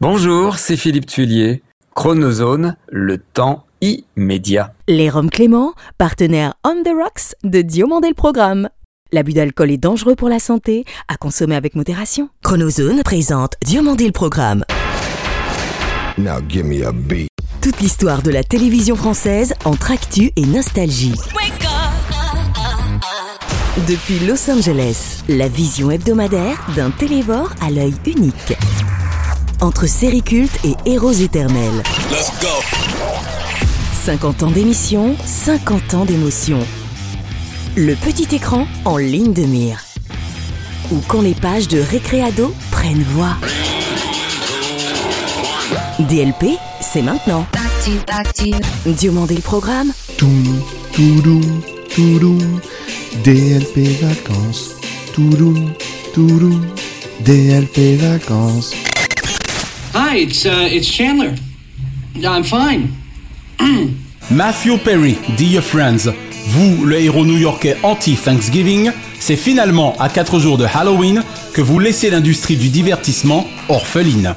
Bonjour, c'est Philippe Tuillier. Chronozone, le temps immédiat. Les Roms Clément, partenaire On the Rocks de Diomandé le Programme. L'abus d'alcool est dangereux pour la santé, à consommer avec modération. Chronozone présente Diomandé le Programme. Now give me a beat. Toute l'histoire de la télévision française entre actu et nostalgie. Depuis Los Angeles, la vision hebdomadaire d'un télévore à l'œil unique. Entre séries cultes et héros éternels. 50 ans d'émission, 50 ans d'émotion. Le petit écran en ligne de mire. Ou quand les pages de Récréado prennent voix. DLP, c'est maintenant. Diomandé le programme. Toum, toudou, toudou, DLP vacances. Toudou, toudou, DLP vacances. It's uh, it's Chandler. I'm fine. Matthew Perry, Dear Friends, vous, le héros new-yorkais anti-Thanksgiving, c'est finalement à 4 jours de Halloween que vous laissez l'industrie du divertissement orpheline.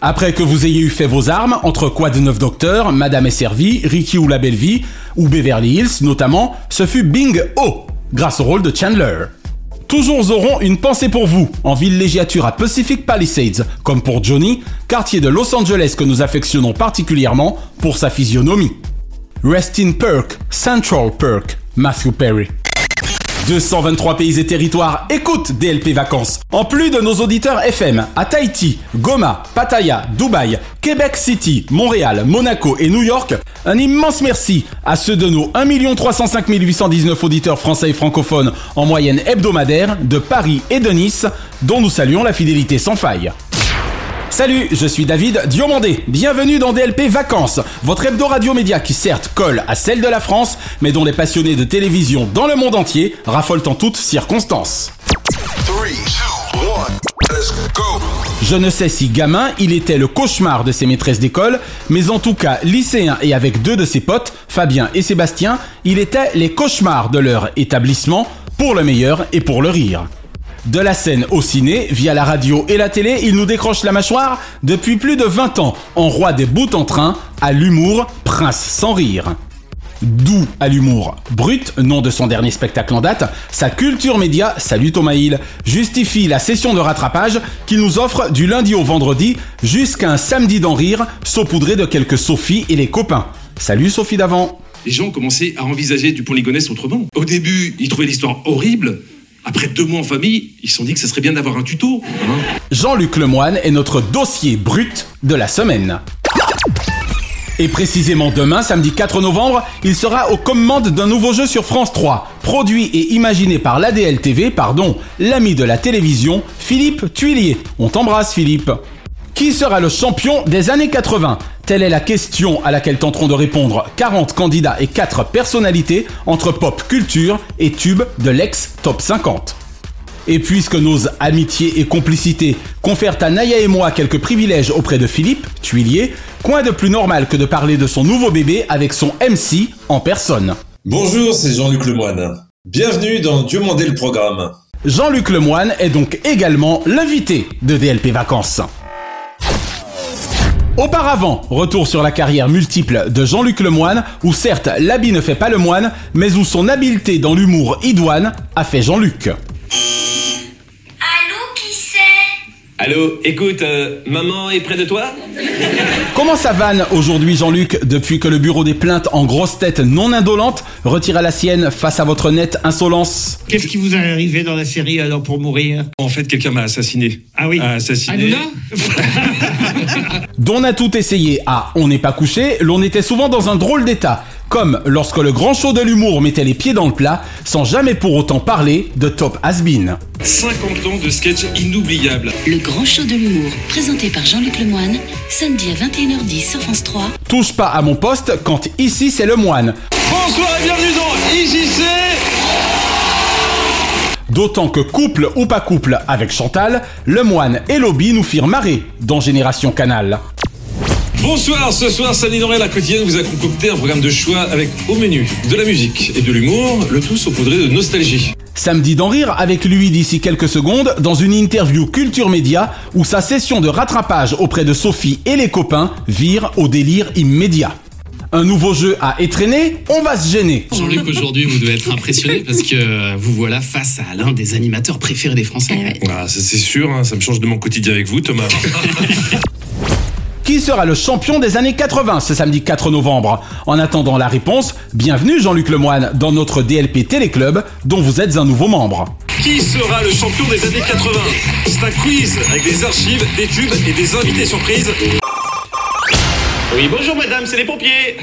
Après que vous ayez eu fait vos armes entre Quad 9 Docteur, Madame est servie, Ricky ou la Belle Vie, ou Beverly Hills notamment, ce fut Bing O, grâce au rôle de Chandler. Toujours auront une pensée pour vous, en villégiature à Pacific Palisades, comme pour Johnny, quartier de Los Angeles que nous affectionnons particulièrement pour sa physionomie. Rest in Perk, Central Perk, Matthew Perry. 223 pays et territoires écoutent DLP Vacances. En plus de nos auditeurs FM à Tahiti, Goma, Pattaya, Dubaï, Québec City, Montréal, Monaco et New York, un immense merci à ceux de nos 1 305 819 auditeurs français et francophones en moyenne hebdomadaire de Paris et de Nice, dont nous saluons la fidélité sans faille. Salut, je suis David Diomandé. Bienvenue dans DLP Vacances, votre hebdo radio média qui certes colle à celle de la France, mais dont les passionnés de télévision dans le monde entier raffolent en toutes circonstances. Je ne sais si gamin, il était le cauchemar de ses maîtresses d'école, mais en tout cas lycéen et avec deux de ses potes, Fabien et Sébastien, il était les cauchemars de leur établissement, pour le meilleur et pour le rire. De la scène au ciné, via la radio et la télé, il nous décroche la mâchoire depuis plus de 20 ans, en roi des bouts en train, à l'humour, prince sans rire. Doux à l'humour brut, nom de son dernier spectacle en date, sa culture média, salut Thomas Hill, justifie la session de rattrapage qu'il nous offre du lundi au vendredi jusqu'à un samedi d'en rire, saupoudré de quelques Sophie et les copains. Salut Sophie d'avant. Les gens commençaient à envisager du pont Ligonnès autrement. Au début, ils trouvaient l'histoire horrible. Après deux mois en famille, ils se sont dit que ça serait bien d'avoir un tuto. hein. Jean-Luc Lemoine est notre dossier brut de la semaine. Et précisément demain, samedi 4 novembre, il sera aux commandes d'un nouveau jeu sur France 3, produit et imaginé par l'ADL TV, pardon, l'ami de la télévision, Philippe Tuillier. On t'embrasse Philippe. Qui sera le champion des années 80 Telle est la question à laquelle tenteront de répondre 40 candidats et 4 personnalités entre pop culture et tube de l'ex-top 50. Et puisque nos amitiés et complicités confèrent à Naya et moi quelques privilèges auprès de Philippe, Tuillier, quoi de plus normal que de parler de son nouveau bébé avec son MC en personne Bonjour, c'est Jean-Luc Lemoine. Bienvenue dans Dieu mandé le programme. Jean-Luc Lemoine est donc également l'invité de DLP Vacances. Auparavant, retour sur la carrière multiple de Jean-Luc Lemoine, où certes l'habit ne fait pas le moine, mais où son habileté dans l'humour idoine a fait Jean-Luc. Allô, écoute, euh, maman est près de toi? Comment ça vanne aujourd'hui Jean-Luc depuis que le bureau des plaintes en grosse tête non indolente retira la sienne face à votre nette insolence? Qu'est-ce qui vous est arrivé dans la série alors pour mourir? En fait, quelqu'un m'a assassiné. Ah oui. A assassiné. dont on a tout essayé. À On n'est pas couché, l'on était souvent dans un drôle d'état, comme lorsque le grand show de l'humour mettait les pieds dans le plat, sans jamais pour autant parler de Top Has-Been. 50 ans de sketch inoubliables. Le grand show de l'humour, présenté par Jean-Luc Lemoine, samedi à 21h10 sur France 3. Touche pas à mon poste quand ici c'est le moine. Bonsoir et bienvenue dans IJC D'autant que couple ou pas couple avec Chantal, le moine et Lobby nous firent marrer dans Génération Canal. Bonsoir, ce soir, Sani Doré, la quotidienne vous a concocté un programme de choix avec au menu de la musique et de l'humour, le tout saupoudré de nostalgie. Samedi d'en rire avec lui d'ici quelques secondes dans une interview Culture Média où sa session de rattrapage auprès de Sophie et les copains vire au délire immédiat. Un nouveau jeu à étreiner, on va se gêner. Jean-Luc, aujourd'hui, vous devez être impressionné parce que vous voilà face à l'un des animateurs préférés des Français. Ah, ça c'est sûr, hein, ça me change de mon quotidien avec vous, Thomas. Qui sera le champion des années 80 ce samedi 4 novembre? En attendant la réponse, bienvenue Jean-Luc Lemoine dans notre DLP Téléclub dont vous êtes un nouveau membre. Qui sera le champion des années 80 C'est un quiz avec des archives, des tubes et des invités surprises. Oui, bonjour madame, c'est les pompiers.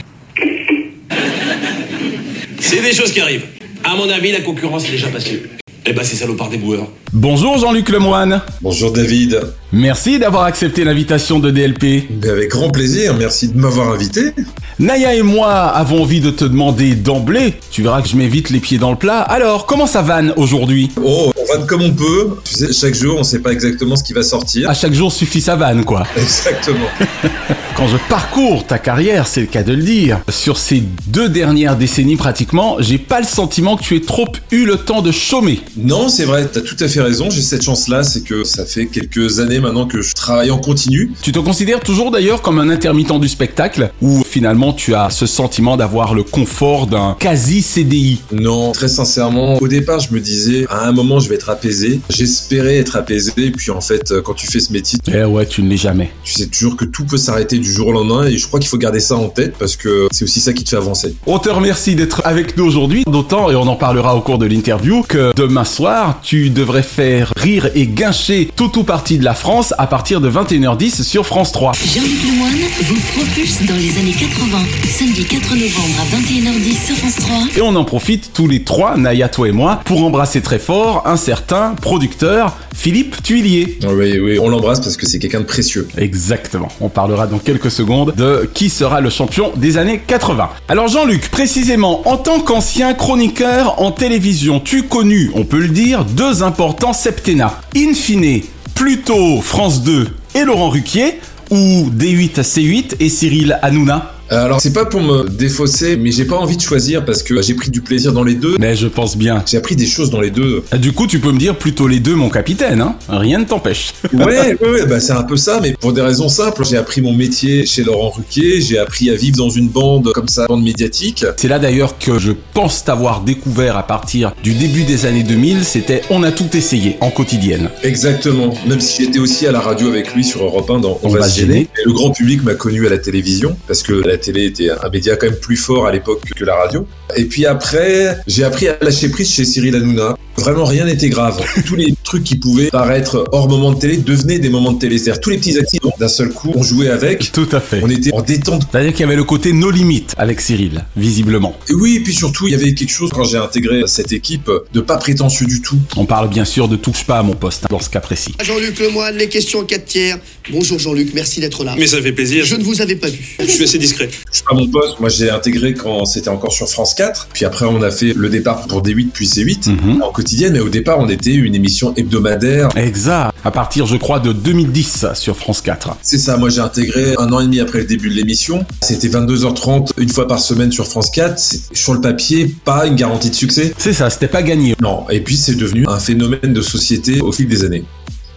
C'est des choses qui arrivent. À mon avis, la concurrence est déjà passée. Eh ben, c'est salopard des boueurs. Bonjour Jean-Luc Lemoine. Bonjour David. Merci d'avoir accepté l'invitation de DLP. Avec grand plaisir, merci de m'avoir invité. Naya et moi avons envie de te demander d'emblée, tu verras que je mets vite les pieds dans le plat, alors comment ça vanne aujourd'hui? Oh, on vanne comme on peut. Tu sais, chaque jour, on sait pas exactement ce qui va sortir. À chaque jour suffit sa vanne quoi. Exactement. Quand je parcours ta carrière, c'est le cas de le dire, sur ces deux dernières décennies pratiquement, j'ai pas le sentiment que tu aies trop eu le temps de chômer. Non, c'est vrai, t'as tout à fait raison. J'ai cette chance-là, c'est que ça fait quelques années maintenant que je travaille en continu. Tu te considères toujours d'ailleurs comme un intermittent du spectacle, ou finalement tu as ce sentiment d'avoir le confort d'un quasi CDI Non, très sincèrement, au départ, je me disais, à un moment, je vais être apaisé. J'espérais être apaisé, puis en fait, quand tu fais ce métier, Eh ouais, tu ne l'es jamais. tu sais toujours que tout peut s'arrêter du jour au lendemain, et je crois qu'il faut garder ça en tête parce que c'est aussi ça qui te fait avancer. On te remercie d'être avec nous aujourd'hui, d'autant, et on en parlera au cours de l'interview, que demain soir, tu devrais faire rire et guincher tout ou partie de la France à partir de 21h10 sur France 3. Jean-Luc Lemoine vous propulse dans les années 80. Samedi 4 novembre à 21h10 sur France 3. Et on en profite tous les trois, Naya, toi et moi, pour embrasser très fort un certain producteur, Philippe Tuilier. Oui, oui, on l'embrasse parce que c'est quelqu'un de précieux. Exactement. On parlera dans quelques secondes de qui sera le champion des années 80. Alors Jean-Luc, précisément, en tant qu'ancien chroniqueur en télévision, tu connu, on peut le dire, deux importants septennats. In fine, plutôt France 2 et Laurent Ruquier, ou D8 à C8 et Cyril Hanouna Alors, c'est pas pour me défausser, mais j'ai pas envie de choisir parce que j'ai pris du plaisir dans les deux. Mais je pense bien. J'ai appris des choses dans les deux. Ah, Du coup, tu peux me dire plutôt les deux, mon capitaine, hein Rien ne t'empêche. Ouais, ouais, ouais, bah c'est un peu ça, mais pour des raisons simples. J'ai appris mon métier chez Laurent Ruquier, j'ai appris à vivre dans une bande comme ça, bande médiatique. C'est là d'ailleurs que je pense t'avoir découvert à partir du début des années 2000, c'était On a tout essayé en quotidienne. Exactement. Même si j'étais aussi à la radio avec lui sur Europe 1 dans On, va se gêner. Le grand public m'a connu à la télévision parce que la télé était un média quand même plus fort à l'époque que la radio. Et puis après, j'ai appris à lâcher prise chez Cyril Hanouna. Vraiment, rien n'était grave. Tous les trucs qui pouvaient paraître hors moment de télé devenaient des moments de télé. C'est-à-dire tous les petits accidents d'un seul coup, on jouait avec. Tout à fait. On était en détente. C'est-à-dire qu'il y avait le côté no limites avec Cyril, visiblement. Et oui, et puis surtout, il y avait quelque chose quand j'ai intégré cette équipe de pas prétentieux du tout. On parle bien sûr de touche pas à mon poste, hein, dans ce cas précis. Jean-Luc Lemoine, les questions en 4 tiers. Bonjour Jean-Luc, merci d'être là. Mais ça fait plaisir. Je ne vous avais pas vu. Je suis assez discret. Je suis pas mon poste. Moi, j'ai intégré quand c'était encore sur France 4. Puis après, on a fait le départ pour D8 puis C8 Mhm. en quotidienne. Mais au départ, on était une émission hebdomadaire. Exact. À partir, je crois, de 2010 sur France 4. C'est ça. Moi, j'ai intégré un an et demi après le début de l'émission. C'était 22h30 une fois par semaine sur France 4. C'est sur le papier, pas une garantie de succès. C'est ça, c'était pas gagné. Non. Et puis, c'est devenu un phénomène de société au fil des années.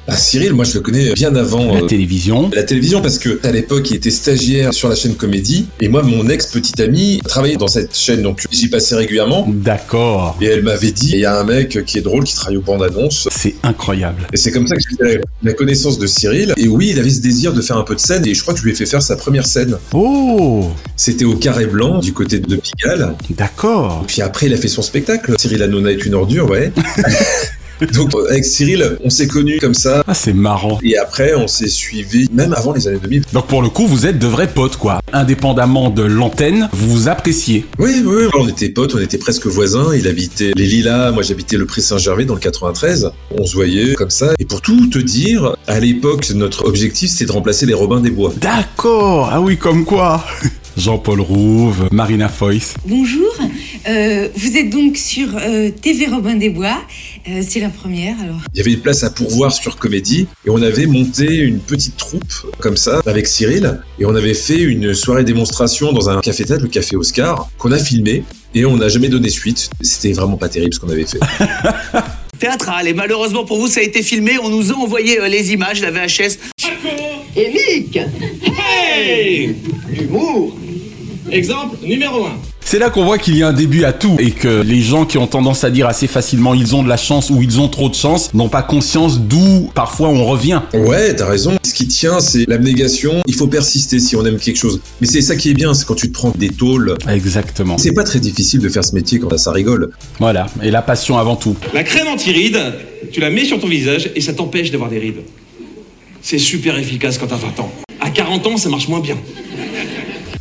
Ah, Cyril, moi, je le connais bien avant. La euh, télévision. La télévision parce que à l'époque il était stagiaire sur la chaîne Comédie et moi mon ex petite amie travaillait dans cette chaîne donc j'y passais régulièrement D'accord. et elle m'avait dit il y a un mec qui est drôle qui travaille aux bandes annonces C'est incroyable. et c'est comme ça que j'ai fait la connaissance de Cyril et oui il avait ce désir de faire un peu de scène et je crois que je lui ai fait faire sa première scène Oh, c'était au Carré Blanc du côté de Pigalle d'accord. puis après il a fait son spectacle Cyril Hanouna est une ordure ouais donc avec Cyril on s'est connus comme ça Ah, c'est marrant. et après on s'est suivi même avant les années 2000 Donc pour le coup, vous êtes de vrais potes, quoi. Indépendamment de l'antenne, vous vous appréciez. Oui, oui, oui, on était potes, on était presque voisins. Il habitait les Lilas, moi j'habitais le Pré Saint-Gervais dans le 93. On se voyait comme ça. Et pour tout te dire, à l'époque, notre objectif c'était de remplacer les Robins des Bois. D'accord. Ah oui, comme quoi. Jean-Paul Rouve, Marina Foïs. Bonjour, Euh, vous êtes donc sur euh, TV Robin des Bois. Euh, c'est la première alors. Il y avait une place à pourvoir sur Comédie et on avait monté une petite troupe comme ça avec Cyril et on avait fait une soirée démonstration dans un café tête, le café Oscar, qu'on a filmé et on n'a jamais donné suite. C'était vraiment pas terrible ce qu'on avait fait. Théâtral et malheureusement pour vous ça a été filmé. On nous a envoyé euh, les images, la VHS. Et Mick Hey L'humour Exemple numéro 1. C'est là qu'on voit qu'il y a un début à tout et que les gens qui ont tendance à dire assez facilement ils ont de la chance ou ils ont trop de chance n'ont pas conscience d'où parfois on revient. Ouais, t'as raison. Ce qui tient, c'est l'abnégation. Il faut persister si on aime quelque chose. Mais c'est ça qui est bien, c'est quand tu te prends des tôles. Exactement. C'est pas très difficile de faire ce métier quand ça rigole. Voilà, et la passion avant tout. La crème anti-rides, tu la mets sur ton visage et ça t'empêche d'avoir des rides. C'est super efficace quand t'as 20 ans. À 40 ans, ça marche moins bien.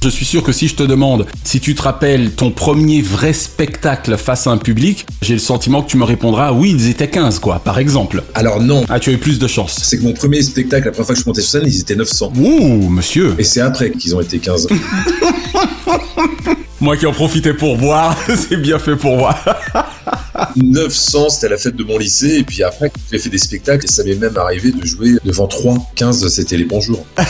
Je suis sûr que si je te demande si tu te rappelles ton premier vrai spectacle face à un public, j'ai le sentiment que tu me répondras oui, ils étaient 15 quoi, par exemple. Alors non. Ah, tu as eu plus de chance. C'est que mon premier spectacle, la première fois que je suis monté sur scène, ils étaient 900. Ouh, monsieur. Et c'est après qu'ils ont été 15. Moi qui en profitais pour boire, c'est bien fait pour moi. 900, c'était la fête de mon lycée. Et puis après, j'ai fait des spectacles et ça m'est même arrivé de jouer devant 3. 15, c'était les bonjours.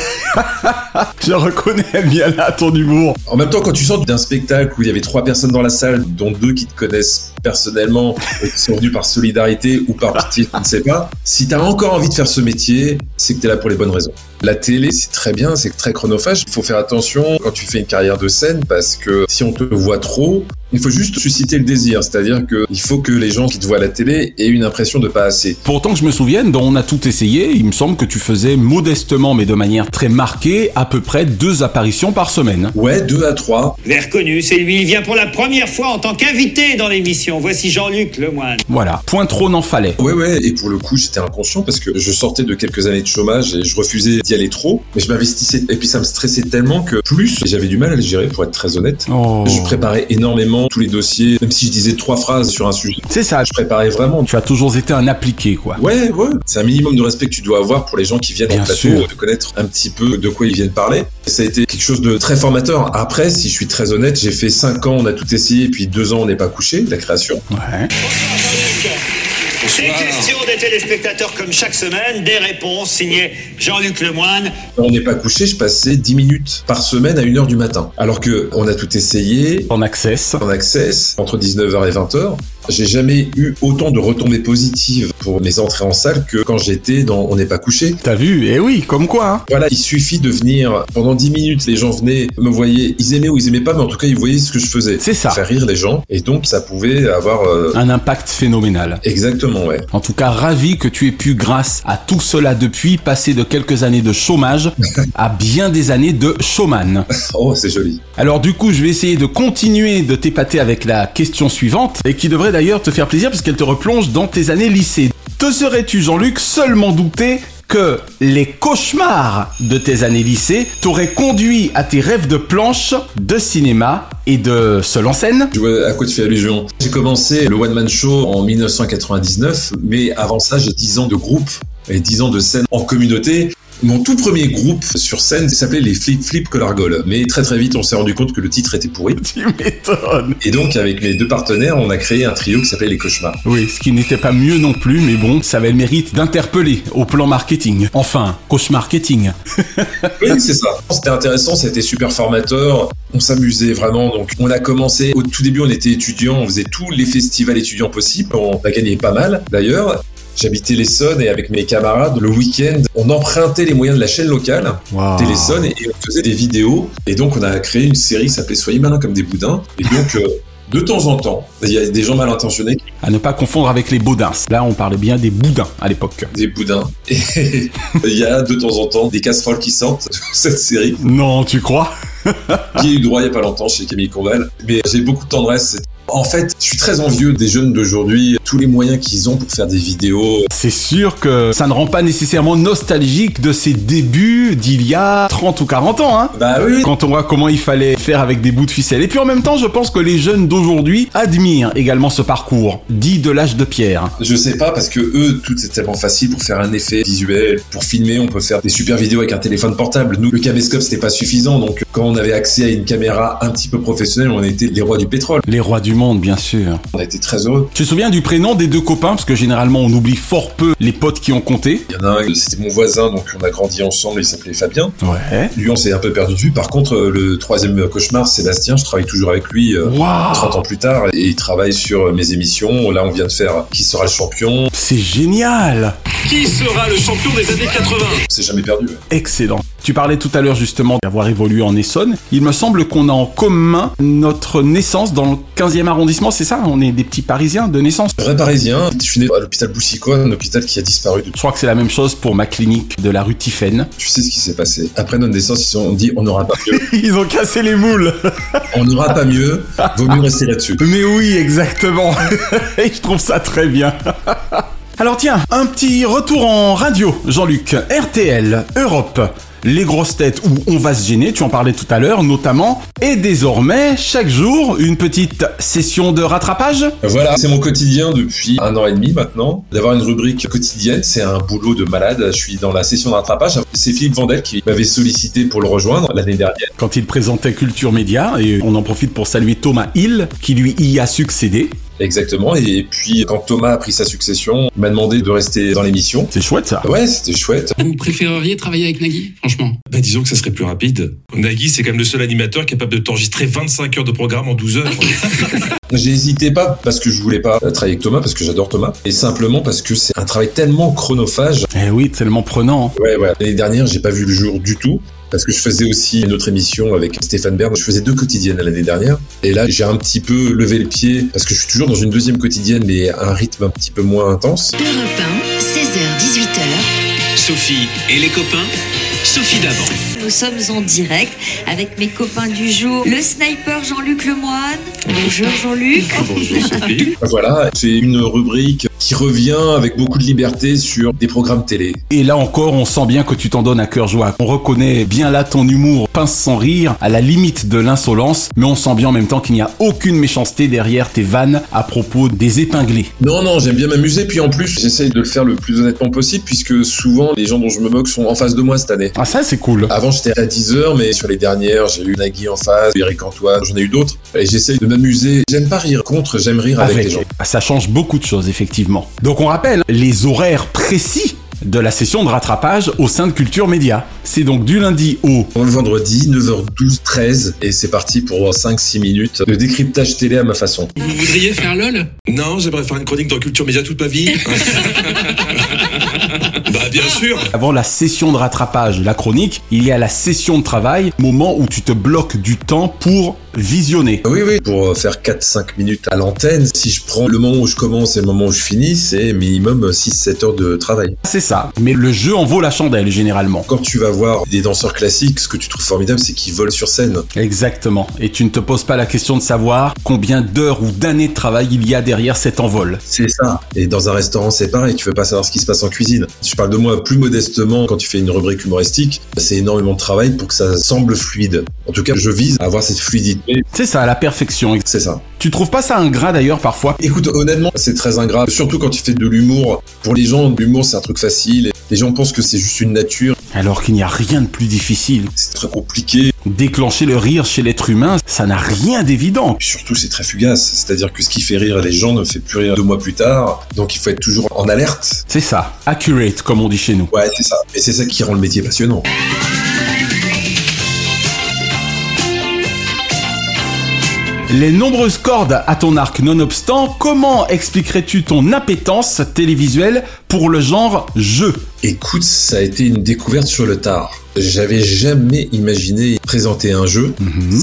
Je reconnais bien là ton humour. En même temps, quand tu sors d'un spectacle où il y avait trois personnes dans la salle, dont deux qui te connaissent personnellement, et qui sont venus par solidarité ou par pitié, je ne sais pas, si t'as encore envie de faire ce métier, c'est que t'es là pour les bonnes raisons. La télé, c'est très bien, c'est très chronophage. Il faut faire attention quand tu fais une carrière de scène parce que si on te voit trop, il faut juste susciter le désir. C'est-à-dire qu'il faut que les gens qui te voient à la télé aient une impression de pas assez. Pourtant que je me souvienne, dont on a tout essayé, il me semble que tu faisais modestement, mais de manière très marquée, à peu près deux apparitions par semaine. Ouais, deux à trois. Vous l'avez reconnu, c'est lui. Il vient pour la première fois en tant qu'invité dans l'émission. Voici Jean-Luc Lemoine. Voilà, point trop n'en fallait. Ouais, ouais, et pour le coup, j'étais inconscient parce que je sortais de quelques années de chômage et je refusais d'y aller trop, mais je m'investissais et puis ça me stressait tellement que plus j'avais du mal à le gérer, pour être très honnête. Oh. Je préparais énormément tous les dossiers, même si je disais trois phrases sur un sujet. C'est ça. Je préparais vraiment. Tu as toujours été un appliqué, quoi. Ouais, ouais. C'est un minimum de respect que tu dois avoir pour les gens qui viennent Bien en plateau, sûr. de connaître un petit peu de quoi ils viennent parler. Ça a été quelque chose de très formateur. Après, si je suis très honnête, j'ai fait cinq ans, on a tout essayé, puis deux ans, on n'est pas couché, la création. Ouais. Des questions des téléspectateurs comme chaque semaine, des réponses signées Jean-Luc Lemoine. On n'est pas couché, je passais 10 minutes par semaine à 1h du matin. Alors que on a tout essayé. En access. En access, entre 19h et 20h. J'ai jamais eu autant de retombées positives pour mes entrées en salle que quand j'étais dans On n'est pas couché. T'as vu? Eh oui, comme quoi. Hein. Voilà, il suffit de venir pendant 10 minutes, les gens venaient, me voyaient, ils aimaient ou ils aimaient pas, mais en tout cas ils voyaient ce que je faisais. C'est ça. Faire rire les gens, et donc ça pouvait avoir... euh, Un impact phénoménal. Exactement, ouais. En tout cas, ravi que tu aies pu, grâce à tout cela depuis, passer de quelques années de chômage à bien des années de showman. Oh, c'est joli. Alors du coup, je vais essayer de continuer de t'épater avec la question suivante, et qui devrait d'ailleurs te faire plaisir puisqu'elle te replonge dans tes années lycée. Te serais-tu, Jean-Luc, seulement douté que les cauchemars de tes années lycée t'auraient conduit à tes rêves de planche, de cinéma et de seul en scène? Je vois à quoi tu fais allusion. J'ai commencé le One Man Show en 1999, mais avant ça, j'ai 10 ans de groupe et 10 ans de scène en communauté. Mon tout premier groupe sur scène s'appelait les Flip Flip Collargol. Mais très très vite, on s'est rendu compte que le titre était pourri. Tu m'étonnes. Et donc, avec mes deux partenaires, on a créé un trio qui s'appelait Les Cauchemars. Oui, ce qui n'était pas mieux non plus, mais bon, ça avait le mérite d'interpeller au plan marketing. Enfin, cauche-marketing. Oui, c'est ça. C'était intéressant, c'était super formateur. On s'amusait vraiment. Donc, on a commencé au tout début, on était étudiants, on faisait tous les festivals étudiants possibles. On a gagné pas mal d'ailleurs. J'habitais l'Essonne et avec mes camarades, le week-end, on empruntait les moyens de la chaîne locale, Wow. Et on faisait des vidéos. Et donc, on a créé une série qui s'appelait Soyez malins comme des boudins. Et donc, euh, de temps en temps, il y a des gens mal intentionnés À ne pas confondre avec les boudins. Là, on parlait bien des boudins à l'époque. des boudins. Et il y a de temps en temps des casseroles qui sortent de cette série. Non, tu crois? Qui a eu droit il y a pas longtemps chez Camille Combal. Mais j'ai beaucoup de tendresse. En fait, je suis très envieux des jeunes d'aujourd'hui, tous les moyens qu'ils ont pour faire des vidéos. C'est sûr que ça ne rend pas nécessairement nostalgique de ses débuts d'il y a 30 ou 40 ans, hein Bah oui. Quand on voit comment il fallait faire avec des bouts de ficelle. Et puis en même temps, je pense que les jeunes d'aujourd'hui admirent également ce parcours, dit de l'âge de pierre. Je sais pas parce que eux, tout c'est tellement facile pour faire un effet visuel, pour filmer, on peut faire des super vidéos avec un téléphone portable. Nous, le caméscope c'était pas suffisant, donc quand on avait accès à une caméra un petit peu professionnelle, on était les rois du pétrole. Les rois du monde, bien sûr. On a été très heureux. Tu te souviens du prénom des deux copains? Parce que généralement, on oublie fort peu les potes qui ont compté. Il y en a un, c'était mon voisin, donc on a grandi ensemble, il s'appelait Fabien. Ouais. Lui, on s'est un peu perdu de vue. Par contre, euh, le troisième cauchemar, Sébastien, je travaille toujours avec lui euh, Waouh 30 ans plus tard et il travaille sur euh, mes émissions. Là, on vient de faire Qui sera le champion? C'est génial Qui sera le champion des années 80 C'est jamais perdu. Excellent. Tu parlais tout à l'heure justement d'avoir évolué en Essonne. Il me semble qu'on a en commun notre naissance dans le 15e arrondissement, c'est ça? On est des petits Parisiens de naissance. Vrai parisien, je suis né à l'hôpital Boussicot, un hôpital qui a disparu. Je crois que c'est la même chose pour ma clinique de la rue Tiphaine. Tu sais ce qui s'est passé. Après notre naissance, ils se sont dit on n'aura pas mieux. Ils ont cassé les moules. on n'aura pas mieux. Vaut mieux rester là-dessus. Mais oui, exactement. Et je trouve ça très bien. Alors tiens, un petit retour en radio, Jean-Luc. RTL, Europe. Les grosses têtes où on va se gêner, tu en parlais tout à l'heure notamment, et désormais, chaque jour, une petite session de rattrapage Voilà, c'est mon quotidien depuis un an et demi maintenant. D'avoir une rubrique quotidienne, c'est un boulot de malade. Je suis dans la session de rattrapage. C'est Philippe Vandel qui m'avait sollicité pour le rejoindre l'année dernière. Quand il présentait Culture Média, et on en profite pour saluer Thomas Hill, qui lui y a succédé. Exactement. Et puis, quand Thomas a pris sa succession, il m'a demandé de rester dans l'émission. C'est chouette ça. Ouais, c'était chouette. Vous préféreriez travailler avec Nagui, franchement? Bah disons que ça serait plus rapide. Nagui, c'est quand même le seul animateur capable de t'enregistrer 25 heures de programme en 12 heures. J'ai hésité pas parce que je voulais pas travailler avec Thomas, parce que j'adore Thomas, et simplement parce que c'est un travail tellement chronophage. Eh oui, tellement prenant. Ouais, ouais. L'année dernière, j'ai pas vu le jour du tout. Parce que je faisais aussi une autre émission avec Stéphane Bern. Je faisais deux quotidiennes l'année dernière. Et là, j'ai un petit peu levé le pied parce que je suis toujours dans une deuxième quotidienne, mais à un rythme un petit peu moins intense. Europe 1, 16h, 18h. Sophie et les copains Sophie d'avant. Nous sommes en direct avec mes copains du jour, le sniper Jean-Luc Lemoine. Bonjour Jean-Luc. Bonjour Sophie. Voilà, c'est une rubrique qui revient avec beaucoup de liberté sur des programmes télé. Et là encore, on sent bien que tu t'en donnes à cœur joie. On reconnaît bien là ton humour pince sans rire, à la limite de l'insolence, mais on sent bien en même temps qu'il n'y a aucune méchanceté derrière tes vannes à propos des épinglés. Non, non, j'aime bien m'amuser, puis en plus, j'essaye de le faire le plus honnêtement possible, puisque souvent, les gens dont je me moque sont en face de moi cette année. Ah ça c'est cool. Avant, j'étais à 10h, mais sur les dernières, j'ai eu Nagui en face, Eric Antoine, j'en ai eu d'autres. Et j'essaye de m'amuser. J'aime pas rire contre, j'aime rire avec, les gens. Ah, Ça change beaucoup de choses, effectivement. Donc on rappelle les horaires précis de la session de rattrapage au sein de Culture Média. C'est donc du lundi au... Le vendredi, 9h12, 13, et c'est parti pour 5-6 minutes de décryptage télé à ma façon. Vous voudriez faire LOL? Non, j'aimerais faire une chronique dans Culture Média toute ma vie. bah bien sûr. Avant la session de rattrapage, la chronique, il y a la session de travail, moment où tu te bloques du temps pour visionner. Oui, oui, pour faire 4-5 minutes à l'antenne, si je prends le moment où je commence et le moment où je finis, c'est minimum 6-7 heures de travail. C'est ça, mais le jeu en vaut la chandelle généralement. Quand tu vas voir des danseurs classiques, ce que tu trouves formidable, c'est qu'ils volent sur scène. Exactement, et tu ne te poses pas la question de savoir combien d'heures ou d'années de travail il y a derrière cet envol. C'est ça. Et dans un restaurant, c'est pareil, tu veux pas savoir ce qui se passe en cuisine. Je parle de moi plus modestement quand tu fais une rubrique humoristique, c'est énormément de travail pour que ça semble fluide. En tout cas, je vise à avoir cette fluidité. C'est ça, à la perfection. C'est ça. Tu trouves pas ça ingrat d'ailleurs parfois? Écoute, honnêtement, c'est très ingrat, surtout quand tu fais de l'humour. Pour les gens, l'humour, c'est un truc facile. Les gens pensent que c'est juste une nature. Alors qu'il n'y a rien de plus difficile. C'est très compliqué. Déclencher le rire chez l'être humain, ça n'a rien d'évident. Surtout, c'est très fugace. C'est-à-dire que ce qui fait rire les gens ne fait plus rire deux mois plus tard. Donc il faut être toujours en alerte. C'est ça, accurate comme on dit chez nous. Ouais, c'est ça. Et c'est ça qui rend le métier passionnant. Les nombreuses cordes à ton arc nonobstant, comment expliquerais-tu ton appétence télévisuelle pour le genre jeu? Écoute, ça a été une découverte sur le tard. J'avais jamais imaginé présenter un jeu.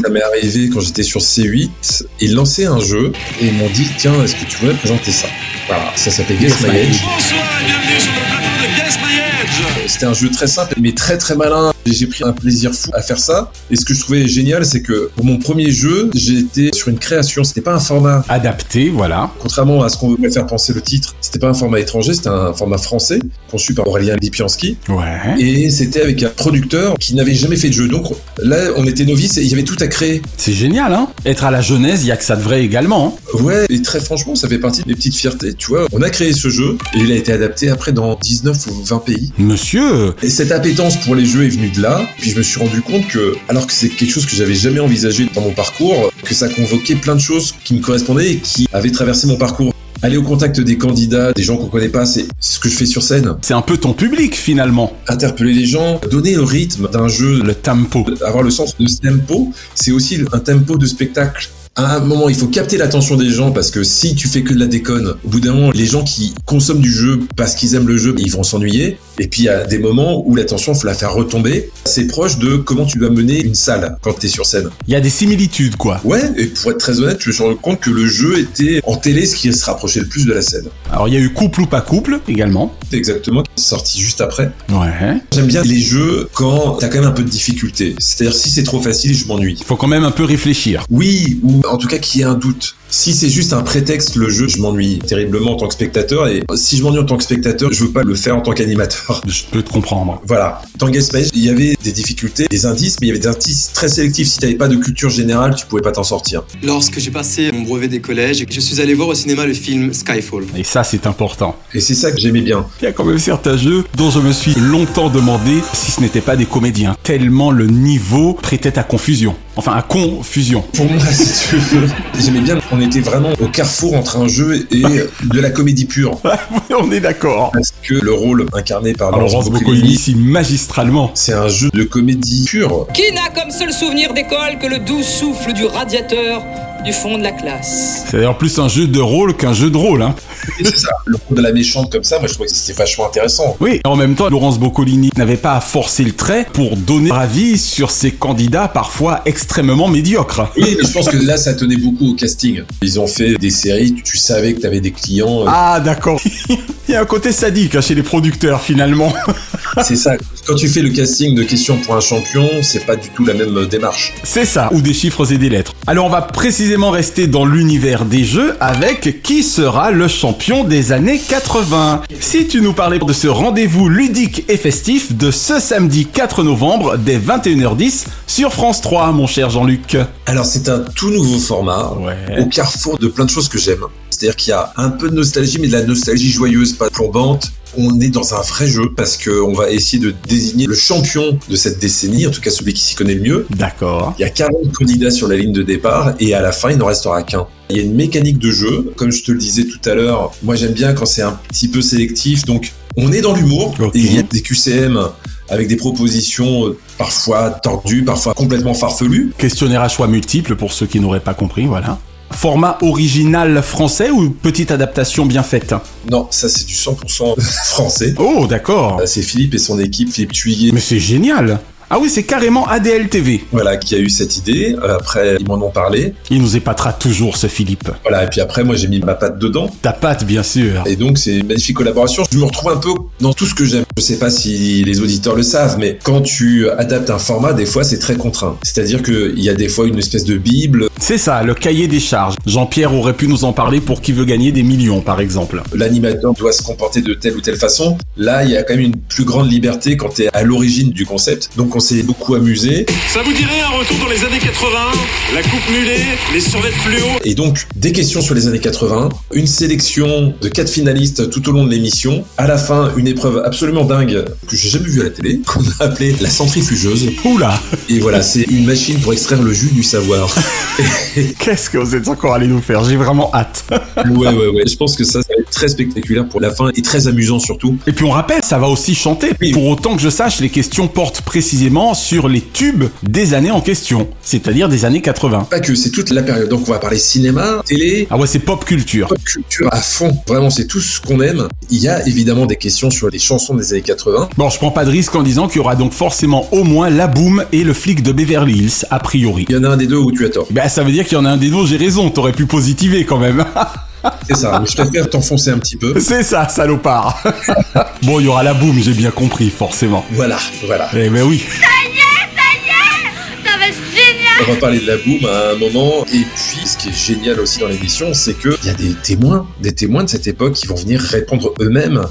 Ça m'est arrivé quand j'étais sur C8. Ils lançaient un jeu et ils m'ont dit Tiens, est-ce que tu voudrais présenter ça? Voilà, ça s'appelait Guess My Age. Bonsoir et bienvenue sur le plateau de Guess My Edge. C'était un jeu très simple mais très très malin. J'ai pris un plaisir fou à faire ça. Et ce que je trouvais génial, c'est que pour mon premier jeu, j'étais sur une création. C'était pas un format Adapté, voilà. Contrairement à ce qu'on voulait faire penser le titre, c'était pas un format étranger, c'était un format français, conçu par Aurélien Lipiansky. Ouais. Et c'était avec un producteur qui n'avait jamais fait de jeu. Donc là, on était novices et il y avait tout à créer. C'est génial, hein Être à la jeunesse, il y a que ça de vrai également. hein. Ouais, et très franchement, ça fait partie des petites fiertés. Tu vois, on a créé ce jeu et il a été adapté après dans 19 ou 20 pays. Monsieur Et cette appétence pour les jeux est venue de là. Puis je me suis rendu compte que, alors que c'est quelque chose que j'avais jamais envisagé dans mon parcours, que ça convoquait plein de choses qui me correspondaient et qui avaient traversé mon parcours. Aller au contact des candidats, des gens qu'on connaît pas, c'est ce que je fais sur scène. C'est un peu ton public finalement. Interpeller les gens, donner le rythme d'un jeu, Le tempo. avoir le sens de ce tempo, c'est aussi un tempo de spectacle. À un moment, il faut capter l'attention des gens parce que si tu fais que de la déconne, au bout d'un moment, les gens qui consomment du jeu parce qu'ils aiment le jeu, ils vont s'ennuyer. Et puis, il y a des moments où l'attention, faut la faire retomber. C'est proche de comment tu dois mener une salle quand tu es sur scène. Il y a des similitudes, quoi. Ouais, et pour être très honnête, je me suis rendu compte que le jeu était en télé ce qui se rapprochait le plus de la scène. Alors, il y a eu couple ou pas couple également. Exactement, sorti juste après. Ouais. J'aime bien les jeux quand t'as quand même un peu de difficulté. C'est-à-dire si c'est trop facile, je m'ennuie. Faut quand même un peu réfléchir. Oui, ou en tout cas qu'il y ait un doute. Si c'est juste un prétexte, le jeu, je m'ennuie terriblement en tant que spectateur. Et si je m'ennuie en tant que spectateur, je veux pas le faire en tant qu'animateur. Je peux te comprendre. Voilà. Dans Guest Space, il y avait des difficultés, des indices, mais il y avait des indices très sélectifs. Si t'avais pas de culture générale, tu pouvais pas t'en sortir. Lorsque j'ai passé mon brevet des collèges, je suis allé voir au cinéma le film Skyfall. Et ça, c'est important. Et c'est ça que j'aimais bien. Il y a quand même certains jeux dont je me suis longtemps demandé si ce n'était pas des comédiens. Tellement le niveau prêtait à confusion. Enfin, à confusion. Pour moi, si tu j'aimais bien. On était vraiment au carrefour entre un jeu et de la comédie pure. On est d'accord. Parce que le rôle incarné par Alors, Laurence Boccolini, ici magistralement. c'est un jeu de comédie pure. Qui n'a comme seul souvenir d'école que le doux souffle du radiateur du fond de la classe C'est d'ailleurs plus un jeu de rôle qu'un jeu de rôle, hein. C'est ça. Le rôle de la méchante comme ça, moi je trouvais que c'était vachement intéressant. Oui, en même temps, Laurence Boccolini n'avait pas à forcer le trait pour donner avis sur ses candidats parfois extrêmement médiocres. Oui, mais je pense que là, ça tenait beaucoup au casting. Ils ont fait des séries, tu savais que t'avais des clients. euh, Ah, d'accord. Il y a un côté sadique hein, chez les producteurs, finalement. C'est ça. Quand tu fais le casting de questions pour un champion, c'est pas du tout la même euh, démarche. C'est ça, ou des chiffres et des lettres. Alors on va précisément rester dans l'univers des jeux avec qui sera le champion des années 80. Si tu nous parlais de ce rendez-vous ludique et festif de ce samedi 4 novembre dès 21h10 sur France 3, mon cher Jean-Luc. Alors c'est un tout nouveau format au carrefour de plein de choses que j'aime. C'est-à-dire qu'il y a un peu de nostalgie, mais de la nostalgie joyeuse, pas plombante. On est dans un vrai jeu parce qu'on va essayer de désigner le champion de cette décennie, en tout cas celui qui s'y connaît le mieux. D'accord. Il y a 40 candidats sur la ligne de départ et à la fin, il n'en restera qu'un. Il y a une mécanique de jeu, comme je te le disais tout à l'heure. Moi, j'aime bien quand c'est un petit peu sélectif. Donc, on est dans l'humour. Et il y a des QCM avec des propositions euh, parfois tordues, parfois complètement farfelues. Questionnaire à choix multiples pour ceux qui n'auraient pas compris, voilà. Format original français ou petite adaptation bien faite Non, ça c'est du 100% français. Oh, d'accord. Euh, C'est Philippe et son équipe, Philippe Thuillier. Mais c'est génial Ah oui, c'est carrément ADL TV. Voilà, qui a eu cette idée. Euh, Après, ils m'en ont parlé. Il nous épatera toujours, ce Philippe. Voilà, et puis après, moi j'ai mis ma patte dedans. Ta patte, bien sûr. Et donc, c'est une magnifique collaboration. Je me retrouve un peu dans tout ce que j'aime. Je sais pas si les auditeurs le savent, mais quand tu adaptes un format, des fois, c'est très contraint. C'est-à-dire qu'il y a des fois une espèce de bible. C'est ça, le cahier des charges. Jean-Pierre aurait pu nous en parler pour qui veut gagner des millions, par exemple. L'animateur doit se comporter de telle ou telle façon. Là, il y a quand même une plus grande liberté quand tu es à l'origine du concept. Donc, on s'est beaucoup amusé. Ça vous dirait un retour dans les années 80 La coupe mulet, les survêtements fluo Et donc, des questions sur les années 80, une sélection de quatre finalistes tout au long de l'émission. À la fin, une épreuve absolument dingue que j'ai jamais vue à la télé, qu'on a appelée la centrifugeuse. Oula Et voilà, c'est une machine pour extraire le jus du savoir. Qu'est-ce que vous êtes encore allé nous faire? J'ai vraiment hâte. ouais, ouais, ouais. Je pense que ça, ça va être très spectaculaire pour la fin et très amusant surtout. Et puis on rappelle, ça va aussi chanter. Pour autant que je sache, les questions portent précisément sur les tubes des années en question, c'est-à-dire des années 80. Pas que, c'est toute la période. Donc on va parler cinéma, télé. Ah ouais, c'est pop culture. Pop culture à fond. Vraiment, c'est tout ce qu'on aime. Il y a évidemment des questions sur les chansons des années 80. Bon, je prends pas de risque en disant qu'il y aura donc forcément au moins la boom et le flic de Beverly Hills, a priori. Il y en a un des deux où tu as tort. Bah ça veut dire qu'il y en a un des deux, j'ai raison, t'aurais pu positiver quand même. C'est ça, je préfère t'enfoncer un petit peu. C'est ça, salopard. bon, il y aura la boum, j'ai bien compris, forcément. Voilà, voilà. Eh ben oui. Ça y est, ça y est, ça va être génial. On va parler de la boum à un moment. Et puis, ce qui est génial aussi dans l'émission, c'est qu'il y a des témoins, des témoins de cette époque qui vont venir répondre eux-mêmes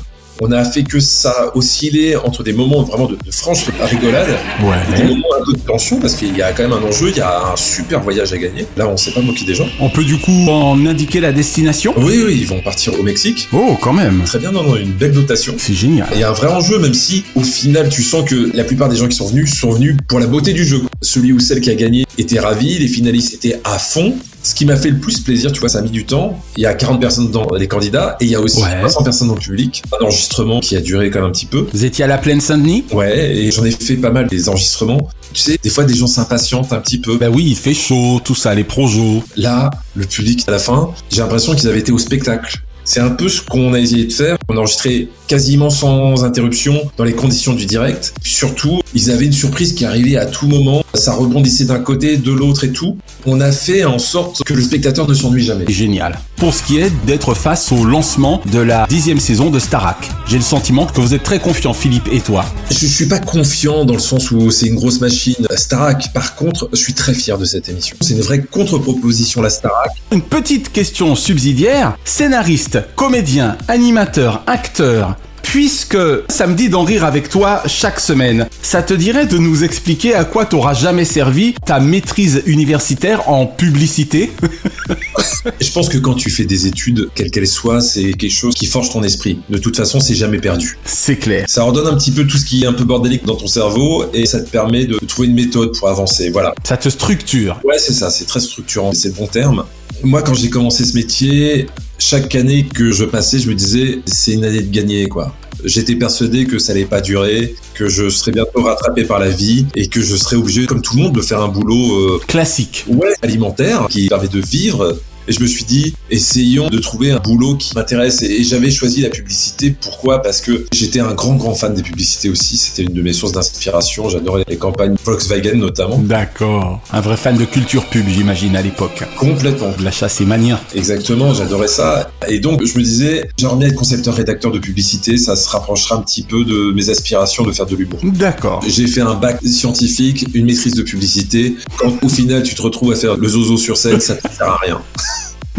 on a fait que ça osciller entre des moments vraiment de, de franche rigolade Ouais. et des moments un peu de tension parce qu'il y a quand même un enjeu, il y a un super voyage à gagner. Là, on s'est pas moqué des gens. On peut du coup en indiquer la destination? Oui, oui, ils vont partir au Mexique. Oh, quand même. Très bien, non, non, une belle dotation. C'est génial. Il y a un vrai enjeu, même si au final tu sens que la plupart des gens qui sont venus sont venus pour la beauté du jeu. Celui ou celle qui a gagné était ravi, les finalistes étaient à fond. Ce qui m'a fait le plus plaisir, tu vois, ça a mis du temps. Il y a 40 personnes dans les candidats et il y a aussi Ouais. 300 personnes dans le public. Un enregistrement qui a duré quand même un petit peu. Vous étiez à la plaine Saint-Denis? Ouais, et j'en ai fait pas mal des enregistrements. Tu sais, des fois des gens s'impatientent un petit peu. Bah oui, il fait chaud, tout ça, les projos. Là, le public, à la fin, j'ai l'impression qu'ils avaient été au spectacle. C'est un peu ce qu'on a essayé de faire. On a enregistré quasiment sans interruption dans les conditions du direct. Surtout, ils avaient une surprise qui arrivait à tout moment. Ça rebondissait d'un côté, de l'autre et tout. On a fait en sorte que le spectateur ne s'ennuie jamais. Génial. Pour ce qui est d'être face au lancement de la dixième saison de Starac, j'ai le sentiment que vous êtes très confiant, Philippe et toi? Je suis pas confiant dans le sens où c'est une grosse machine. Starac, par contre, je suis très fier de cette émission. C'est une vraie contre-proposition, la Starac. Une petite question subsidiaire. Scénariste, comédien, animateur, acteur. Puisque ça me dit d'en rire avec toi chaque semaine, ça te dirait de nous expliquer à quoi t'auras jamais servi ta maîtrise universitaire en publicité je pense que quand tu fais des études, quelles qu'elles soient, c'est quelque chose qui forge ton esprit. De toute façon, c'est jamais perdu. C'est clair. Ça ordonne un petit peu tout ce qui est un peu bordélique dans ton cerveau et ça te permet de trouver une méthode pour avancer. Voilà. Ça te structure. Ouais, c'est ça, c'est très structurant, c'est le bon terme. Moi, quand j'ai commencé ce métier, chaque année que je passais, je me disais, c'est une année de gagner, quoi. J'étais persuadé que ça allait pas durer, que je serais bientôt rattrapé par la vie et que je serais obligé, comme tout le monde, de faire un boulot euh, Classique. ouais, alimentaire qui permet de vivre. Et je me suis dit, essayons de trouver un boulot qui m'intéresse. Et, j'avais choisi la publicité. Pourquoi? Parce que j'étais un grand, grand fan des publicités aussi. C'était une de mes sources d'inspiration. J'adorais les campagnes Volkswagen notamment. D'accord. Un vrai fan de culture pub, j'imagine, à l'époque. Complètement. De la chasse et mania. Exactement, j'adorais ça. Et donc, je me disais, j'aimerais bien être concepteur-rédacteur de publicité. Ça se rapprochera un petit peu de mes aspirations de faire de l'humour. D'accord. J'ai fait un bac scientifique, une maîtrise de publicité. Quand au final tu te retrouves à faire le zozo sur scène, ça ne sert à rien.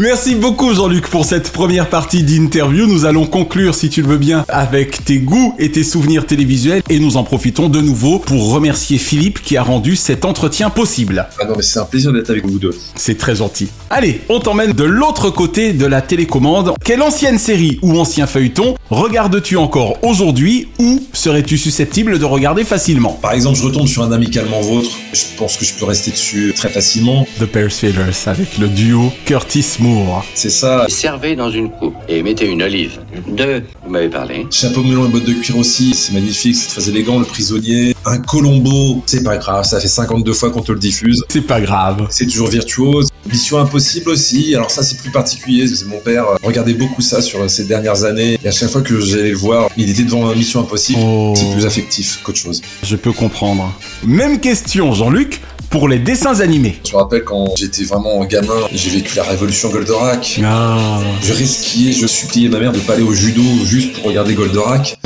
Merci beaucoup Jean-Luc pour cette première partie d'interview. Nous allons conclure, si tu le veux bien, avec tes goûts et tes souvenirs télévisuels et nous en profitons de nouveau pour remercier Philippe qui a rendu cet entretien possible. Ah non, mais c'est un plaisir d'être avec vous deux. C'est très gentil. Allez, on t'emmène de l'autre côté de la télécommande. Quelle ancienne série ou ancien feuilleton regardes-tu encore aujourd'hui ou serais-tu susceptible de regarder facilement? Par exemple, je retombe sur un amicalement vôtre. Je pense que je peux rester dessus très facilement. The Perseverers avec le duo Curtis Moore. C'est ça. Servez dans une coupe et mettez une olive. Deux, vous m'avez parlé. Chapeau melon et bottes de cuir aussi, c'est magnifique, c'est très élégant. Le prisonnier, un Colombo, c'est pas grave, ça fait 52 fois qu'on te le diffuse. C'est pas grave. C'est toujours virtuose. Mission impossible aussi, alors ça c'est plus particulier, que mon père euh, regardait beaucoup ça sur euh, ces dernières années, et à chaque fois que j'allais le voir, il était devant Mission impossible, Oh. c'est plus affectif qu'autre chose. Je peux comprendre. Même question Jean-Luc pour les dessins animés. Je me rappelle quand j'étais vraiment gamin, j'ai vécu la révolution Goldorak. Ah. Je risquais, je suppliais ma mère de pas aller au judo juste pour regarder Goldorak.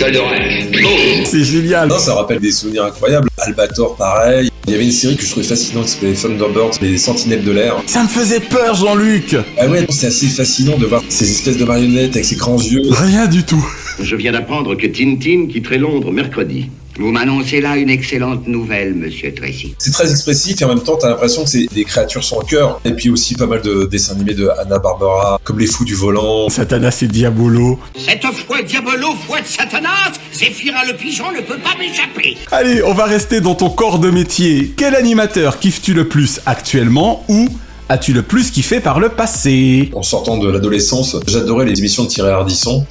C'est génial. Non, ça rappelle des souvenirs incroyables. Albator, pareil. Il y avait une série que je trouvais fascinante qui s'appelait Thunderbirds, les Sentinelles de l'air. Ça me faisait peur Jean-Luc Ah ouais, c'est assez fascinant de voir ces espèces de marionnettes avec ces grands yeux. Rien du tout. Je viens d'apprendre que Tintin quitterait Londres mercredi. Vous m'annoncez là une excellente nouvelle, monsieur Tracy. C'est très expressif et en même temps, t'as l'impression que c'est des créatures sans cœur. Et puis aussi pas mal de dessins animés de Hanna-Barbera, comme Les Fous du Volant. Satanas et Diabolo. Cette fois diabolo, foi de Satanas, Zéphira le pigeon ne peut pas m'échapper. Allez, on va rester dans ton corps de métier. Quel animateur kiffes-tu le plus actuellement ou as-tu le plus kiffé par le passé? En sortant de l'adolescence, j'adorais les émissions de Thierry Ardisson.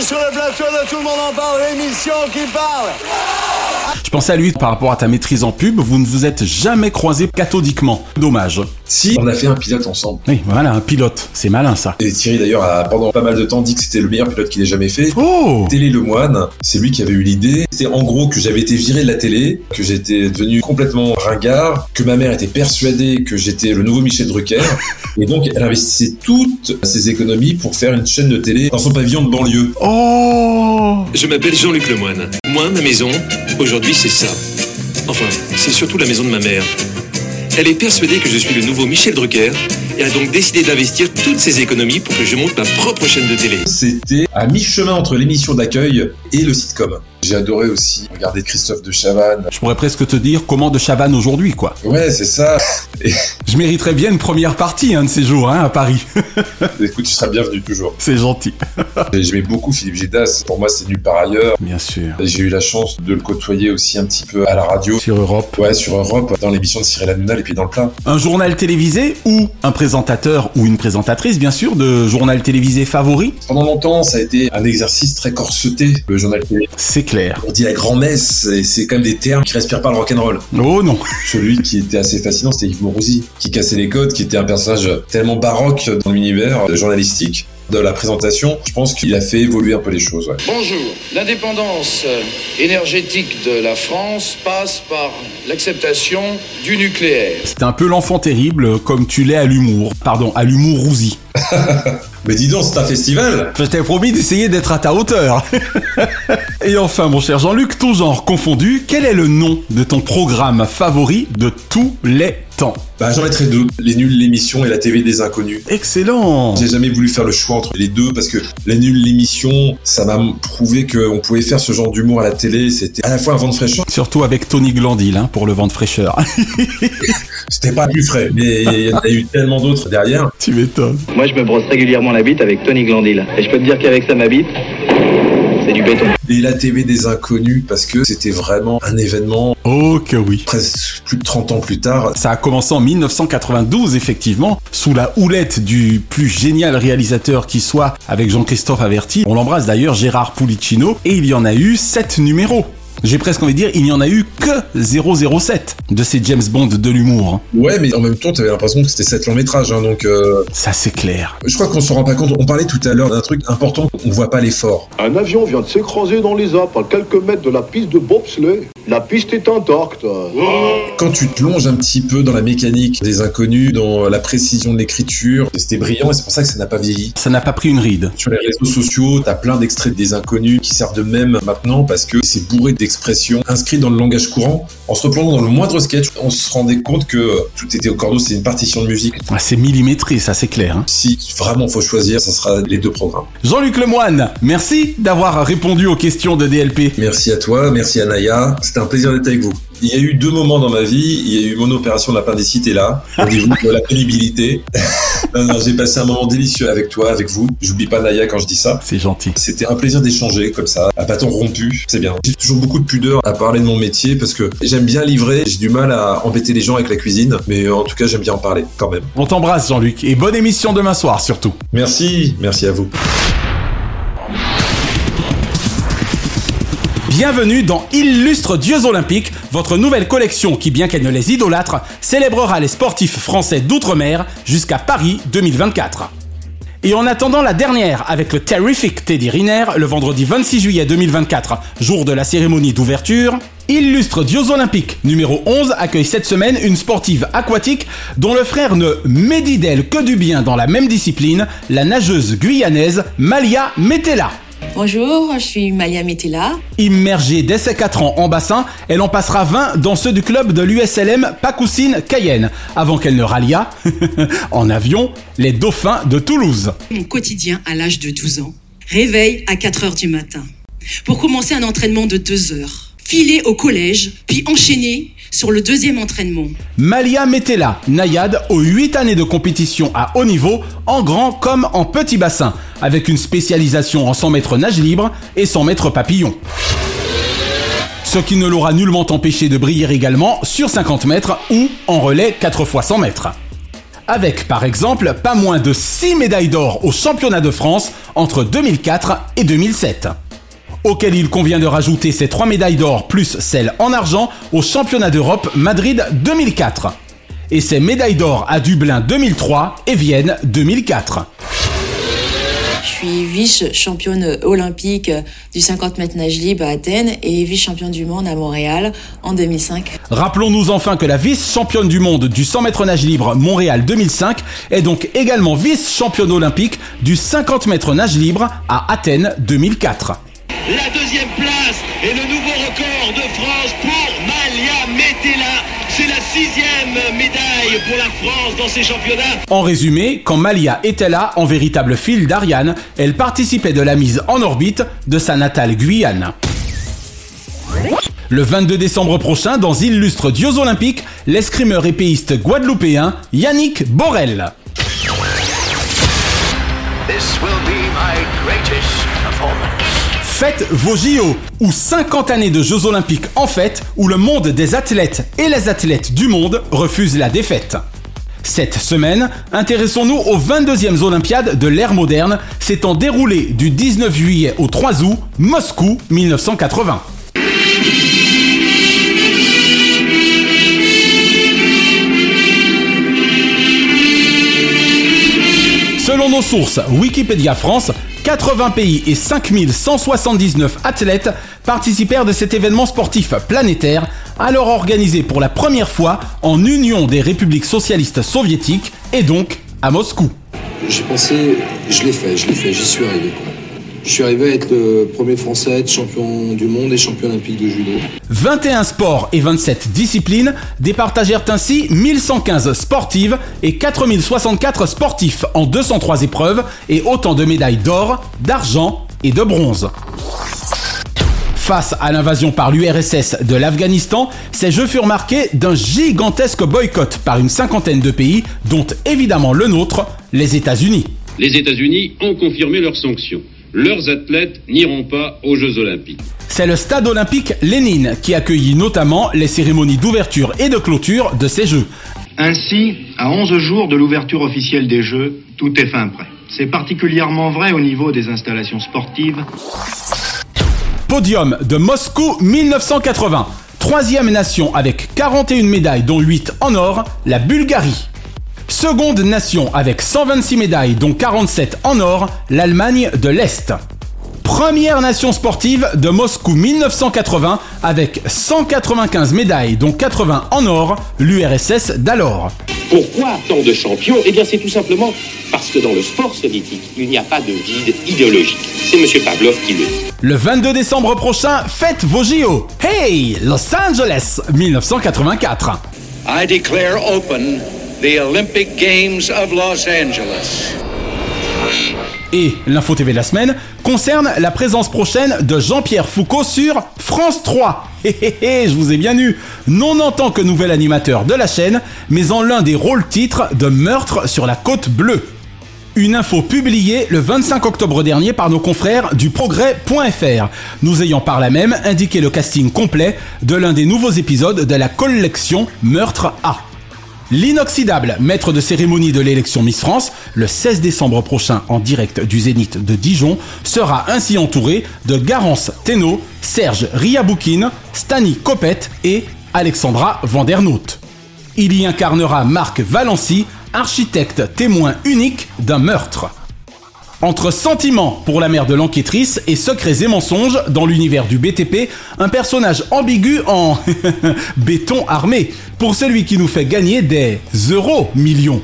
Sur le plateau de Tout le monde en parle, l'émission qui parle pensais à lui par rapport à ta maîtrise en pub, vous ne vous êtes jamais croisés cathodiquement. Dommage. Si, on a fait un pilote ensemble. Oui, voilà, un pilote. C'est malin ça. Et Thierry d'ailleurs a pendant pas mal de temps dit que c'était le meilleur pilote qu'il ait jamais fait. Oh Télé Le Moine, c'est lui qui avait eu l'idée. C'était en gros que j'avais été viré de la télé, que j'étais devenu complètement ringard, que ma mère était persuadée que j'étais le nouveau Michel Drucker. et donc elle investissait toutes ses économies pour faire une chaîne de télé dans son pavillon de banlieue. Oh Je m'appelle Jean-Luc Lemoine. Moi, ma maison, aujourd'hui, c'est ça. Enfin, c'est surtout la maison de ma mère. Elle est persuadée que je suis le nouveau Michel Drucker et a donc décidé d'investir toutes ses économies pour que je monte ma propre chaîne de télé. C'était à mi-chemin entre l'émission d'accueil et le sitcom. J'ai adoré aussi regarder Christophe de Chavannes. Je pourrais presque te dire comment de Chavannes aujourd'hui, quoi. Ouais, c'est ça. Je mériterais bien une première partie un de ces jours, hein, à Paris. Écoute, tu seras bienvenu toujours. C'est gentil. J'aimais beaucoup Philippe Gédas. Pour moi, c'est nulle par ailleurs. Bien sûr. J'ai eu la chance de le côtoyer aussi un petit peu à la radio. Sur Europe. Ouais, sur Europe, dans l'émission de Cyril Hanouna, Les Pieds dans le Plat. Un journal télévisé ou un présentateur ou une présentatrice, bien sûr, de journal télévisé favori Pendant longtemps, ça a été un exercice très corseté, le journal télé. C'est clair. On dit la grand-messe, et c'est quand même des termes qui respirent pas le rock'n'roll. Oh non. Celui qui était assez fascinant, c'était Yves Morosi, qui cassait les codes, qui était un personnage tellement baroque dans l'univers journalistique de la présentation, je pense qu'il a fait évoluer un peu les choses. Ouais. Bonjour. L'indépendance euh, énergétique de la France passe par l'acceptation du nucléaire. C'est un peu l'enfant terrible, comme tu l'es à l'humour. Pardon, à l'humour rousi. Mais dis donc, c'est un festival Je t'ai promis d'essayer d'être à ta hauteur. Et enfin, mon cher Jean-Luc, tout genre confondu, quel est le nom de ton programme favori de tous les temps Bah j'en mettrais deux, Les Nuls, l'émission et la TV des Inconnus. Excellent J'ai jamais voulu faire le choix entre les deux parce que Les Nuls, l'émission, ça m'a prouvé qu'on pouvait faire ce genre d'humour à la télé, c'était à la fois un vent de fraîcheur. Surtout avec Tony Glandil hein, pour le vent de fraîcheur. c'était pas plus frais, mais il y en a eu tellement d'autres derrière. Tu m'étonnes. Moi je me brosse régulièrement la bite avec Tony Glandil. Et je peux te dire qu'avec ça ma bite, c'est du béton. Et la TV des inconnus parce que c'était vraiment un événement. Oh que oui. Presque plus de 30 ans plus tard. Ça a commencé en 1992 effectivement, sous la houlette du plus génial réalisateur qui soit avec Jean-Christophe Averti. On l'embrasse d'ailleurs Gérard Pulicino et il y en a eu 7 numéros. J'ai presque envie de dire, il n'y en a eu que 007 de ces James Bond de l'humour. Ouais, mais en même temps, t'avais l'impression que c'était 7 longs métrages, hein, donc... Euh... Ça, c'est clair. Je crois qu'on se rend pas compte. On parlait tout à l'heure d'un truc important, on voit pas l'effort. Un avion vient de s'écraser dans les Alpes à quelques mètres de la piste de bobsleigh. La piste est intacte. Quand tu te longes un petit peu dans la mécanique des inconnus, dans la précision de l'écriture, c'était brillant et c'est pour ça que ça n'a pas vieilli. Ça n'a pas pris une ride. Sur les réseaux sociaux, t'as plein d'extraits des inconnus qui servent de même maintenant parce que c'est bourré d'expressions inscrites dans le langage courant. En se replongeant dans le moindre sketch, on se rendait compte que tout était au cordeau, c'est une partition de musique. Ah, c'est millimétré, ça c'est clair. Hein. Si vraiment faut choisir, ça sera les deux programmes. Jean-Luc Lemoine, merci d'avoir répondu aux questions de DLP. Merci à toi, merci à Naya. C'était un plaisir d'être avec vous. Il y a eu deux moments dans ma vie. Il y a eu mon opération d'appendicite et là, rendez-vous de la pénibilité. non, non, j'ai passé un moment délicieux avec toi, avec vous. J'oublie pas Naya quand je dis ça. C'est gentil. C'était un plaisir d'échanger comme ça, à bâton rompu. C'est bien. J'ai toujours beaucoup de pudeur à parler de mon métier parce que j'aime bien livrer. J'ai du mal à embêter les gens avec la cuisine, mais en tout cas, j'aime bien en parler quand même. On t'embrasse, Jean-Luc, et bonne émission demain soir surtout. Merci, merci à vous. Bienvenue dans Illustre Dieux Olympiques, votre nouvelle collection qui, bien qu'elle ne les idolâtre, célébrera les sportifs français d'outre-mer jusqu'à Paris 2024. Et en attendant la dernière avec le Terrific Teddy Riner le vendredi 26 juillet 2024, jour de la cérémonie d'ouverture, Illustre Dieux Olympiques numéro 11 accueille cette semaine une sportive aquatique dont le frère ne médit d'elle que du bien dans la même discipline, la nageuse guyanaise Malia Metella. Bonjour, je suis Malia Metella. Immergée dès ses 4 ans en bassin, elle en passera 20 dans ceux du club de l'USLM Pacoussine Cayenne, avant qu'elle ne rallia, en avion, les dauphins de Toulouse. Mon quotidien à l'âge de 12 ans. Réveil à 4 heures du matin. Pour commencer un entraînement de 2 heures. Filer au collège, puis enchaîner sur le deuxième entraînement. Malia Metella, naïade aux 8 années de compétition à haut niveau, en grand comme en petit bassin, avec une spécialisation en 100 mètres nage libre et 100 mètres papillon. Ce qui ne l'aura nullement empêché de briller également sur 50 mètres ou en relais 4 x 100 mètres. Avec par exemple pas moins de 6 médailles d'or aux championnats de France entre 2004 et 2007 auquel il convient de rajouter ses trois médailles d'or plus celle en argent au championnat d'Europe Madrid 2004 et ses médailles d'or à Dublin 2003 et Vienne 2004. Je suis vice-championne olympique du 50 mètres nage libre à Athènes et vice-championne du monde à Montréal en 2005. Rappelons-nous enfin que la vice-championne du monde du 100 mètres nage libre Montréal 2005 est donc également vice-championne olympique du 50 mètres nage libre à Athènes 2004. La deuxième place et le nouveau record de France pour Malia Sixième médaille pour la France dans ces championnats. En résumé, quand Malia était là, en véritable fil d'Ariane, elle participait de la mise en orbite de sa natale Guyane. Le 22 décembre prochain, dans illustre Dieux Olympiques, l'escrimeur épéiste guadeloupéen Yannick Borel. Faites vos JO, ou 50 années de Jeux Olympiques en fête, où le monde des athlètes et les athlètes du monde refusent la défaite. Cette semaine, intéressons-nous aux 22e Olympiades de l'ère moderne, s'étant déroulées du 19 juillet au 3 août, Moscou 1980. Sources Wikipédia France, 80 pays et 5179 athlètes participèrent de cet événement sportif planétaire, alors organisé pour la première fois en Union des républiques socialistes soviétiques et donc à Moscou. J'ai pensé, je l'ai fait, je l'ai fait, j'y suis arrivé. Je suis arrivé à être le premier Français à être champion du monde et champion olympique de judo. 21 sports et 27 disciplines départagèrent ainsi 1115 sportives et 4064 sportifs en 203 épreuves et autant de médailles d'or, d'argent et de bronze. Face à l'invasion par l'URSS de l'Afghanistan, ces jeux furent marqués d'un gigantesque boycott par une cinquantaine de pays, dont évidemment le nôtre, les États-Unis. Les États-Unis ont confirmé leurs sanctions leurs athlètes n'iront pas aux Jeux Olympiques. C'est le stade olympique Lénine qui accueillit notamment les cérémonies d'ouverture et de clôture de ces Jeux. Ainsi, à 11 jours de l'ouverture officielle des Jeux, tout est fin prêt. C'est particulièrement vrai au niveau des installations sportives. Podium de Moscou 1980. Troisième nation avec 41 médailles dont 8 en or, la Bulgarie. Seconde nation avec 126 médailles dont 47 en or, l'Allemagne de l'Est. Première nation sportive de Moscou 1980 avec 195 médailles dont 80 en or, l'URSS d'alors. Pourquoi tant de champions? Eh bien c'est tout simplement parce que dans le sport soviétique, il n'y a pas de vide idéologique. C'est M. Pavlov qui le dit. Le 22 décembre prochain, faites vos JO. Hey, Los Angeles 1984. I declare open the Olympic Games of Los Angeles. Et l'info TV de la semaine concerne la présence prochaine de Jean-Pierre Foucault sur France 3. Hé hé hé, je vous ai bien eu. Non en tant que nouvel animateur de la chaîne, mais en l'un des rôles titres de Meurtre sur la côte bleue. Une info publiée le 25 octobre dernier par nos confrères du progrès.fr, nous ayant par là même indiqué le casting complet de l'un des nouveaux épisodes de la collection Meurtre A. L'inoxydable maître de cérémonie de l'élection Miss France, le 16 décembre prochain en direct du Zénith de Dijon, sera ainsi entouré de Garance Teno, Serge Riaboukine, Stani Copette et Alexandra Vandernoot. Il y incarnera Marc Valency, architecte témoin unique d'un meurtre. Entre sentiments pour la mère de l'enquêtrice et secrets et mensonges dans l'univers du BTP, un personnage ambigu en béton armé pour celui qui nous fait gagner des euros millions.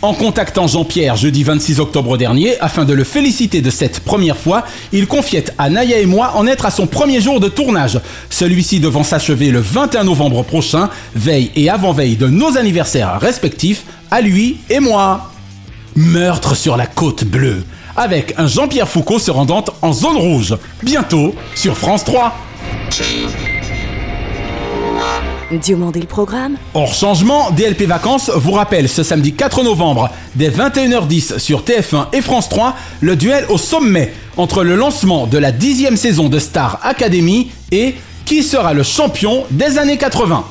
En contactant Jean-Pierre jeudi 26 octobre dernier afin de le féliciter de cette première fois, il confiait à Naya et moi en être à son premier jour de tournage, celui-ci devant s'achever le 21 novembre prochain, veille et avant-veille de nos anniversaires respectifs, à lui et moi. Meurtre sur la côte bleue avec un Jean-Pierre Foucault se rendant en zone rouge. Bientôt sur France 3. Diomandé le programme. Hors changement, DLP Vacances vous rappelle ce samedi 4 novembre, dès 21h10 sur TF1 et France 3, le duel au sommet entre le lancement de la dixième saison de Star Academy et qui sera le champion des années 80.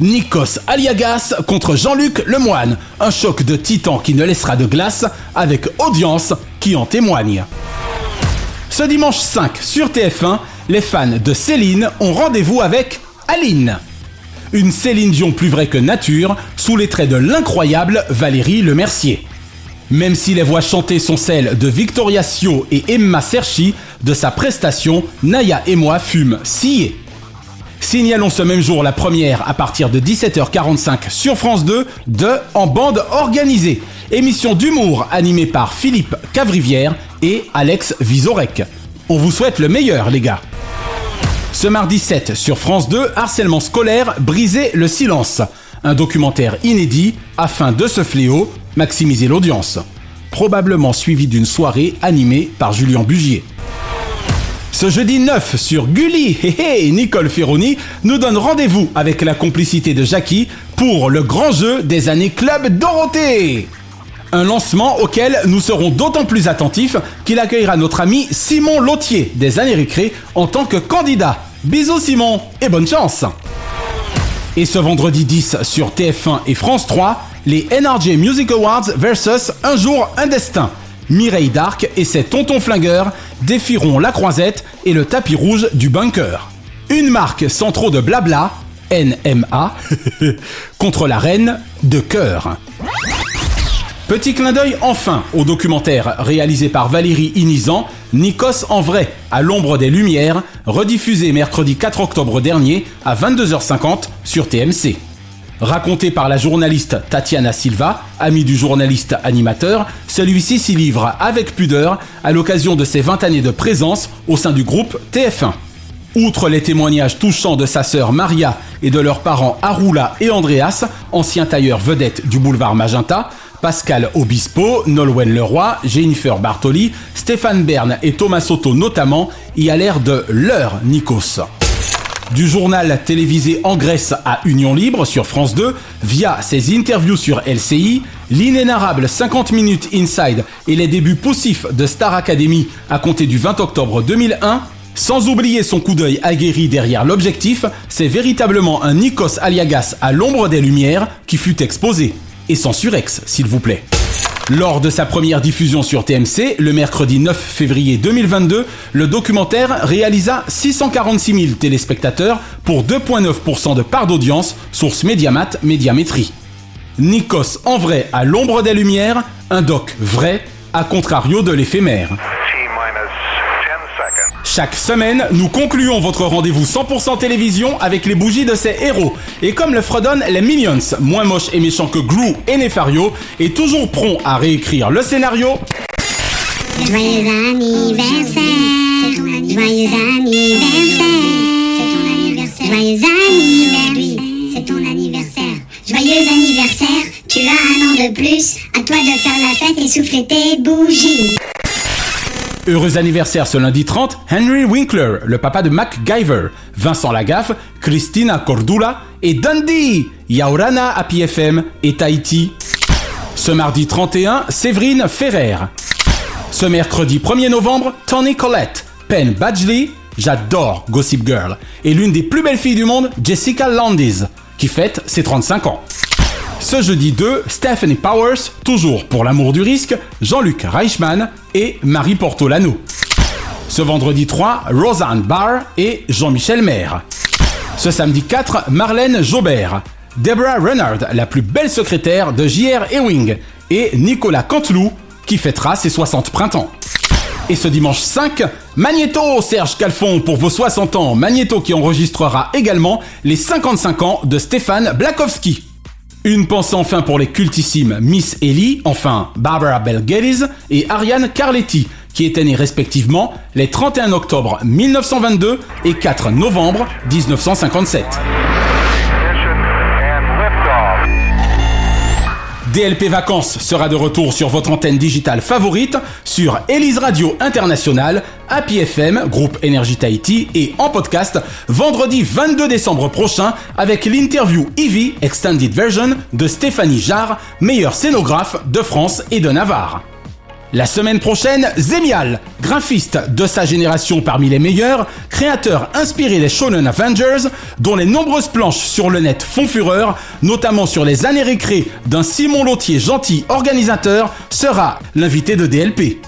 Nikos Aliagas contre Jean-Luc Lemoine. Un choc de titan qui ne laissera de glace avec audience qui en témoigne. Ce dimanche 5 sur TF1, les fans de Céline ont rendez-vous avec Aline. Une Céline Dion plus vraie que nature, sous les traits de l'incroyable Valérie Lemercier. Même si les voix chantées sont celles de Victoria Sio et Emma Serchi, de sa prestation, Naya et moi fûmes sciés. Signalons ce même jour la première à partir de 17h45 sur France 2 de En bande organisée, émission d'humour animée par Philippe Cavrivière et Alex Visorek. On vous souhaite le meilleur les gars. Ce mardi 7 sur France 2, harcèlement scolaire, briser le silence. un documentaire inédit afin de ce fléau maximiser l'audience. Probablement suivi d'une soirée animée par Julien Bugier. Ce jeudi 9 sur Gulli, et Nicole Ferroni nous donne rendez-vous avec la complicité de Jackie pour le grand jeu des années Club Dorothée. Un lancement auquel nous serons d'autant plus attentifs qu'il accueillera notre ami Simon Lautier des années récré en tant que candidat. Bisous Simon et bonne chance Et ce vendredi 10 sur TF1 et France 3, les NRJ Music Awards versus Un jour, un destin. Mireille Darc et ses tontons flingueurs défieront la croisette et le tapis rouge du bunker. Une marque sans trop de blabla, NMA, contre la reine de cœur. Petit clin d'œil enfin au documentaire réalisé par Valérie Inizan, Nikos en vrai, à l'ombre des lumières, rediffusé mercredi 4 octobre dernier à 22h50 sur TMC. Raconté par la journaliste Tatiana Silva, amie du journaliste animateur, celui-ci s'y livre avec pudeur à l'occasion de ses 20 années de présence au sein du groupe TF1. Outre les témoignages touchants de sa sœur Maria et de leurs parents Arula et Andreas, anciens tailleurs vedettes du boulevard Magenta, Pascal Obispo, Nolwenn Leroy, Jennifer Bartoli, Stéphane Bern et Thomas Soto notamment y a l'air de leur Nikos du journal télévisé en Grèce à Union Libre sur France 2, via ses interviews sur LCI, l'inénarrable 50 minutes inside et les débuts poussifs de Star Academy à compter du 20 octobre 2001, sans oublier son coup d'œil aguerri derrière l'objectif, c'est véritablement un Nikos Aliagas à l'ombre des lumières qui fut exposé. Et sans surex, s'il vous plaît. Lors de sa première diffusion sur TMC, le mercredi 9 février 2022, le documentaire réalisa 646 000 téléspectateurs pour 2,9% de part d'audience, source Mediamat Médiamétrie. Nikos en vrai à l'ombre des lumières, un doc vrai, à contrario de l'éphémère. Chaque semaine, nous concluons votre rendez-vous 100% télévision avec les bougies de ces héros. Et comme le fredonnent les Minions, moins moches et méchants que Gru et Nefario, et toujours prompt à réécrire le scénario. Joyeux anniversaire, joyeux anniversaire, joyeux anniversaire, c'est ton anniversaire, joyeux anniversaire, tu as un an de plus, à toi de faire la fête et souffler tes bougies. Heureux anniversaire ce lundi 30, Henry Winkler, le papa de MacGyver, Vincent Lagaffe, Christina Cordula et Dundee, Yaurana à PFM et Tahiti. Ce mardi 31, Séverine Ferrer. Ce mercredi 1er novembre, Tony Collette, Penn Badgley, j'adore Gossip Girl, et l'une des plus belles filles du monde, Jessica Landis, qui fête ses 35 ans. Ce jeudi 2, Stephanie Powers, toujours pour l'amour du risque, Jean-Luc Reichmann et Marie Portolano. Ce vendredi 3, Roseanne Barr et Jean-Michel Maire. Ce samedi 4, Marlène Jobert, Deborah Renard, la plus belle secrétaire de J.R. Ewing, et Nicolas Canteloup, qui fêtera ses 60 printemps. Et ce dimanche 5, Magneto Serge Calfon pour vos 60 ans. Magneto qui enregistrera également les 55 ans de Stéphane Blakowski. Une pensée enfin pour les cultissimes Miss Ellie, enfin Barbara Bell Geddes et Ariane Carletti, qui étaient nées respectivement les 31 octobre 1922 et 4 novembre 1957. DLP Vacances sera de retour sur votre antenne digitale favorite sur Elise Radio International, Happy groupe Energy Tahiti et en podcast vendredi 22 décembre prochain avec l'interview Eevee Extended Version de Stéphanie Jarre, meilleure scénographe de France et de Navarre. La semaine prochaine, Zemial, graphiste de sa génération parmi les meilleurs, créateur inspiré des Shonen Avengers, dont les nombreuses planches sur le net font fureur, notamment sur les années récré d'un Simon Lautier gentil organisateur, sera l'invité de DLP.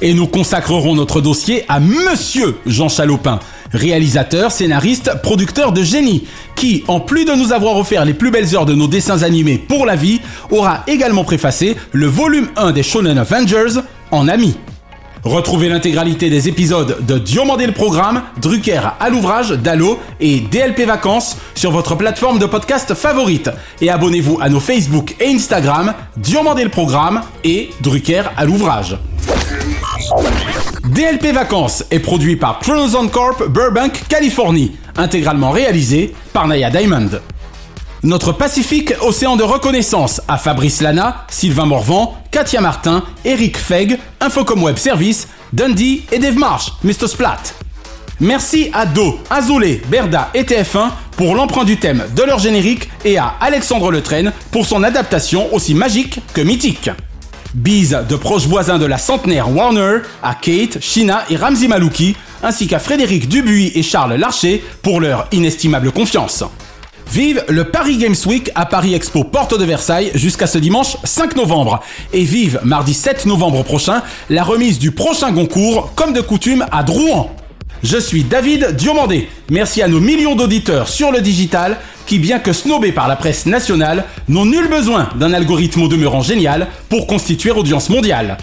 Et nous consacrerons notre dossier à Monsieur Jean Chalopin, réalisateur, scénariste, producteur de génie, qui, en plus de nous avoir offert les plus belles heures de nos dessins animés pour la vie, aura également préfacé le volume 1 des Shonen Avengers en ami. Retrouvez l'intégralité des épisodes de Diomandé le Programme, Drucker à l'ouvrage, Dallo et DLP Vacances sur votre plateforme de podcast favorite. Et abonnez-vous à nos Facebook et Instagram, Diomandé le Programme et Drucker à l'ouvrage. DLP Vacances est produit par Chronozone Corp Burbank, Californie, intégralement réalisé par Naya Diamond. Notre Pacifique Océan de reconnaissance à Fabrice Lana, Sylvain Morvan, Katia Martin, Eric Feg, Infocom Web Service, Dundee et Dave Marsh, Mr. Splat. Merci à Do, Azoulay, Berda et TF1 pour l'emprunt du thème de leur générique et à Alexandre Letraine pour son adaptation aussi magique que mythique. Bise de proches voisins de la centenaire Warner à Kate, Shina et Ramzi Malouki, ainsi qu'à Frédéric Dubuis et Charles Larcher pour leur inestimable confiance. Vive le Paris Games Week à Paris Expo Porte de Versailles jusqu'à ce dimanche 5 novembre. Et vive mardi 7 novembre prochain la remise du prochain concours comme de coutume à Drouan. Je suis David Diomandé. Merci à nos millions d'auditeurs sur le digital qui, bien que snobés par la presse nationale, n'ont nul besoin d'un algorithme au demeurant génial pour constituer audience mondiale.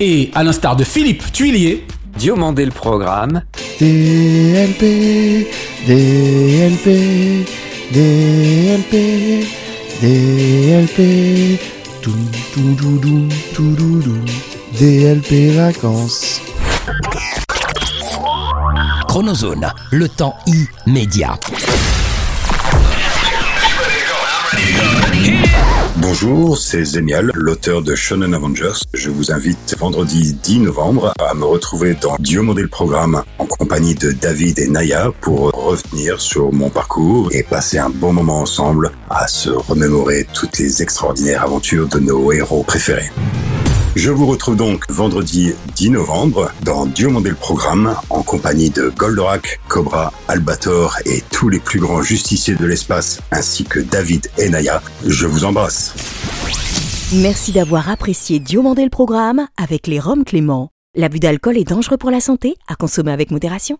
Et à l'instar de Philippe Tuilier, Diomandé le programme. DLP, DLP, DLP, DLP, tout, tout, tout, tout, tout, tout, DLP vacances. Le temps immédiat. Bonjour, c'est Zemial, l'auteur de Shonen Avengers. Je vous invite vendredi 10 novembre à me retrouver dans Dieu le programme en compagnie de David et Naya pour revenir sur mon parcours et passer un bon moment ensemble à se remémorer toutes les extraordinaires aventures de nos héros préférés. Je vous retrouve donc vendredi 10 novembre dans Dieu le programme en compagnie de Goldorak, Cobra, Albator et tous les plus grands justiciers de l'espace ainsi que David et Naya. Je vous embrasse. Merci d'avoir apprécié Diomandé le programme avec les Roms Clément. L'abus d'alcool est dangereux pour la santé, à consommer avec modération.